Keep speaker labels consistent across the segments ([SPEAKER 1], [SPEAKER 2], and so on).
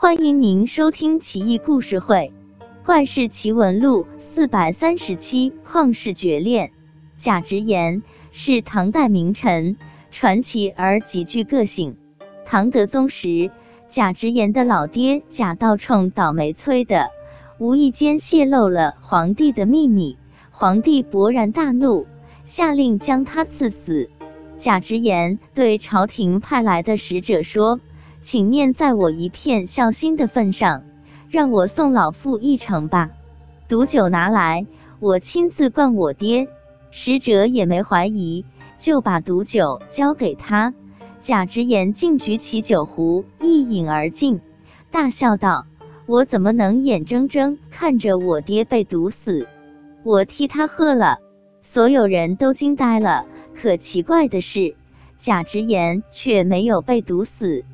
[SPEAKER 1] 欢迎您收听《奇异故事会·怪事奇闻录》四百三十七。旷世绝恋，贾直言是唐代名臣，传奇而极具个性。唐德宗时，贾直言的老爹贾道冲倒霉催的，无意间泄露了皇帝的秘密，皇帝勃然大怒，下令将他赐死。贾直言对朝廷派来的使者说：“请念在我一片孝心的份上，让我送老父一程吧。毒酒拿来，我亲自灌我爹。”使者也没怀疑，就把毒酒交给他。贾直言竟举起酒壶一饮而尽，大笑道：“我怎么能眼睁睁看着我爹被毒死？我替他喝了。”所有人都惊呆了。可奇怪的是，贾直言却没有被毒死，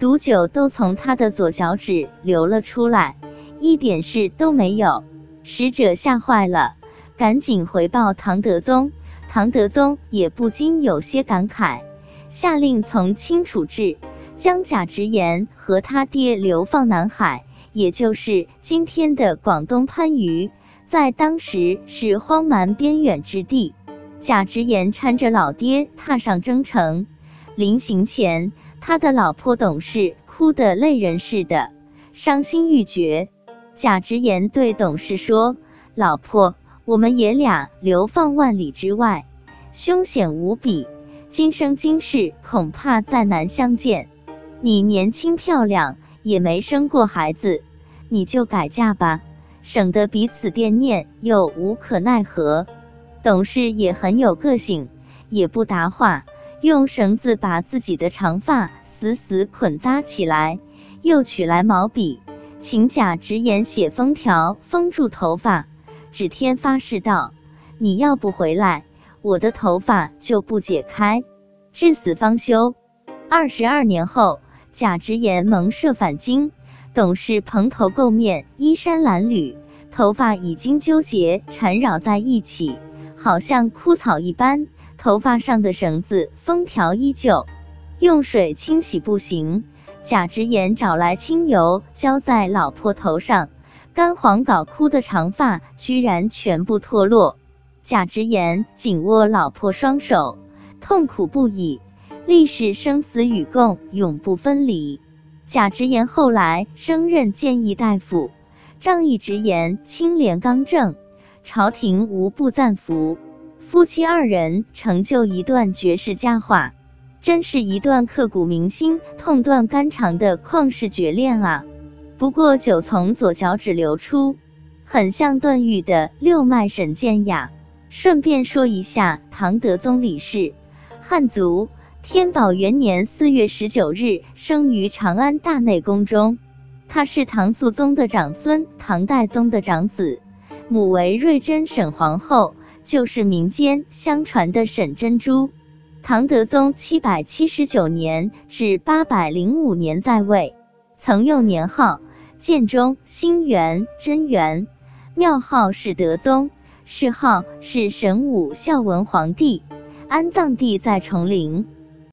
[SPEAKER 1] 毒酒都从他的左脚趾流了出来，一点事都没有。使者吓坏了，赶紧回报唐德宗。唐德宗也不禁有些感慨，下令从轻处置，将贾直言和他爹流放南海，也就是今天的广东番禺，在当时是荒蛮边远之地。贾直言搀着老爹踏上征程，临行前，他的老婆董氏哭得泪人似的，伤心欲绝。贾直言对董氏说：“老婆，我们爷俩流放万里之外，凶险无比，今生今世恐怕再难相见。你年轻漂亮，也没生过孩子，你就改嫁吧，省得彼此惦念又无可奈何。”董事也很有个性，也不答话，用绳子把自己的长发死死捆扎起来，又取来毛笔，请贾直言写封条封住头发，指天发誓道：“你要不回来，我的头发就不解开，至死方休。”二十二年后，贾直言蒙赦返京，董事蓬头垢面，衣衫褴褛，头发已经纠结缠绕在一起。好像枯草一般，头发上的绳子封条依旧，用水清洗不行。贾直言找来清油浇在老婆头上，干黄搞枯的长发居然全部脱落。贾直言紧握老婆双手，痛苦不已，立誓生死与共，永不分离。贾直言后来升任谏议大夫，仗义直言，清廉刚正。朝廷无不赞服，夫妻二人成就一段绝世佳话，真是一段刻骨铭心、痛断肝肠的旷世绝恋啊！不过酒从左脚趾流出，很像段誉的六脉神剑呀。顺便说一下，唐德宗李氏，汉族，天宝元年四月十九日生于长安大内宫中，他是唐肃宗的长孙，唐代宗的长子。母为瑞珍沈皇后，就是民间相传的沈珍珠。唐德宗七百七十九年至八百零五年在位，曾用年号建中、兴元、贞元，庙号是德宗，谥号是神武孝文皇帝，安葬地在崇陵。